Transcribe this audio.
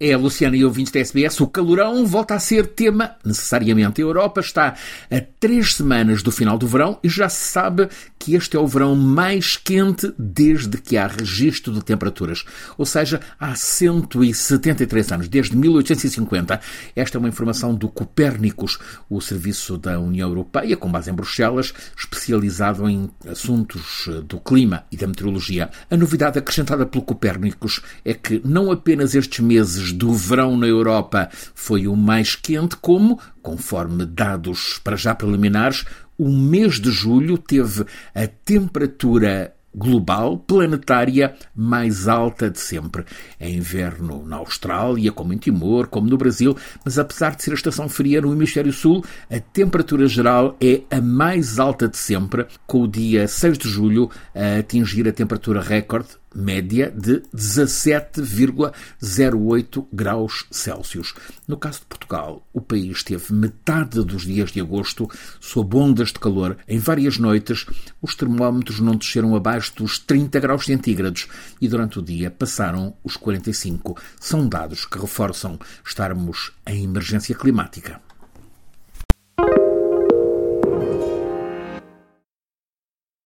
É, Luciana e ouvintes da SBS, o calorão volta a ser tema necessariamente. A Europa está a três semanas do final do verão e já se sabe que este é o verão mais quente desde que há registro de temperaturas. Ou seja, há 173 anos, desde 1850. Esta é uma informação do Copérnicos, o serviço da União Europeia, com base em Bruxelas, especializado em assuntos do clima e da meteorologia. A novidade acrescentada pelo Copérnicos é que não apenas estes meses do verão na Europa foi o mais quente, como, conforme dados para já preliminares, o mês de julho teve a temperatura global planetária mais alta de sempre. É inverno na Austrália, como em Timor, como no Brasil, mas apesar de ser a estação fria no hemisfério sul, a temperatura geral é a mais alta de sempre, com o dia 6 de julho a atingir a temperatura recorde média de 17,08 graus Celsius. No caso de Portugal, o país teve metade dos dias de agosto sob ondas de calor. Em várias noites, os termómetros não desceram abaixo dos 30 graus centígrados e durante o dia passaram os 45. São dados que reforçam estarmos em emergência climática.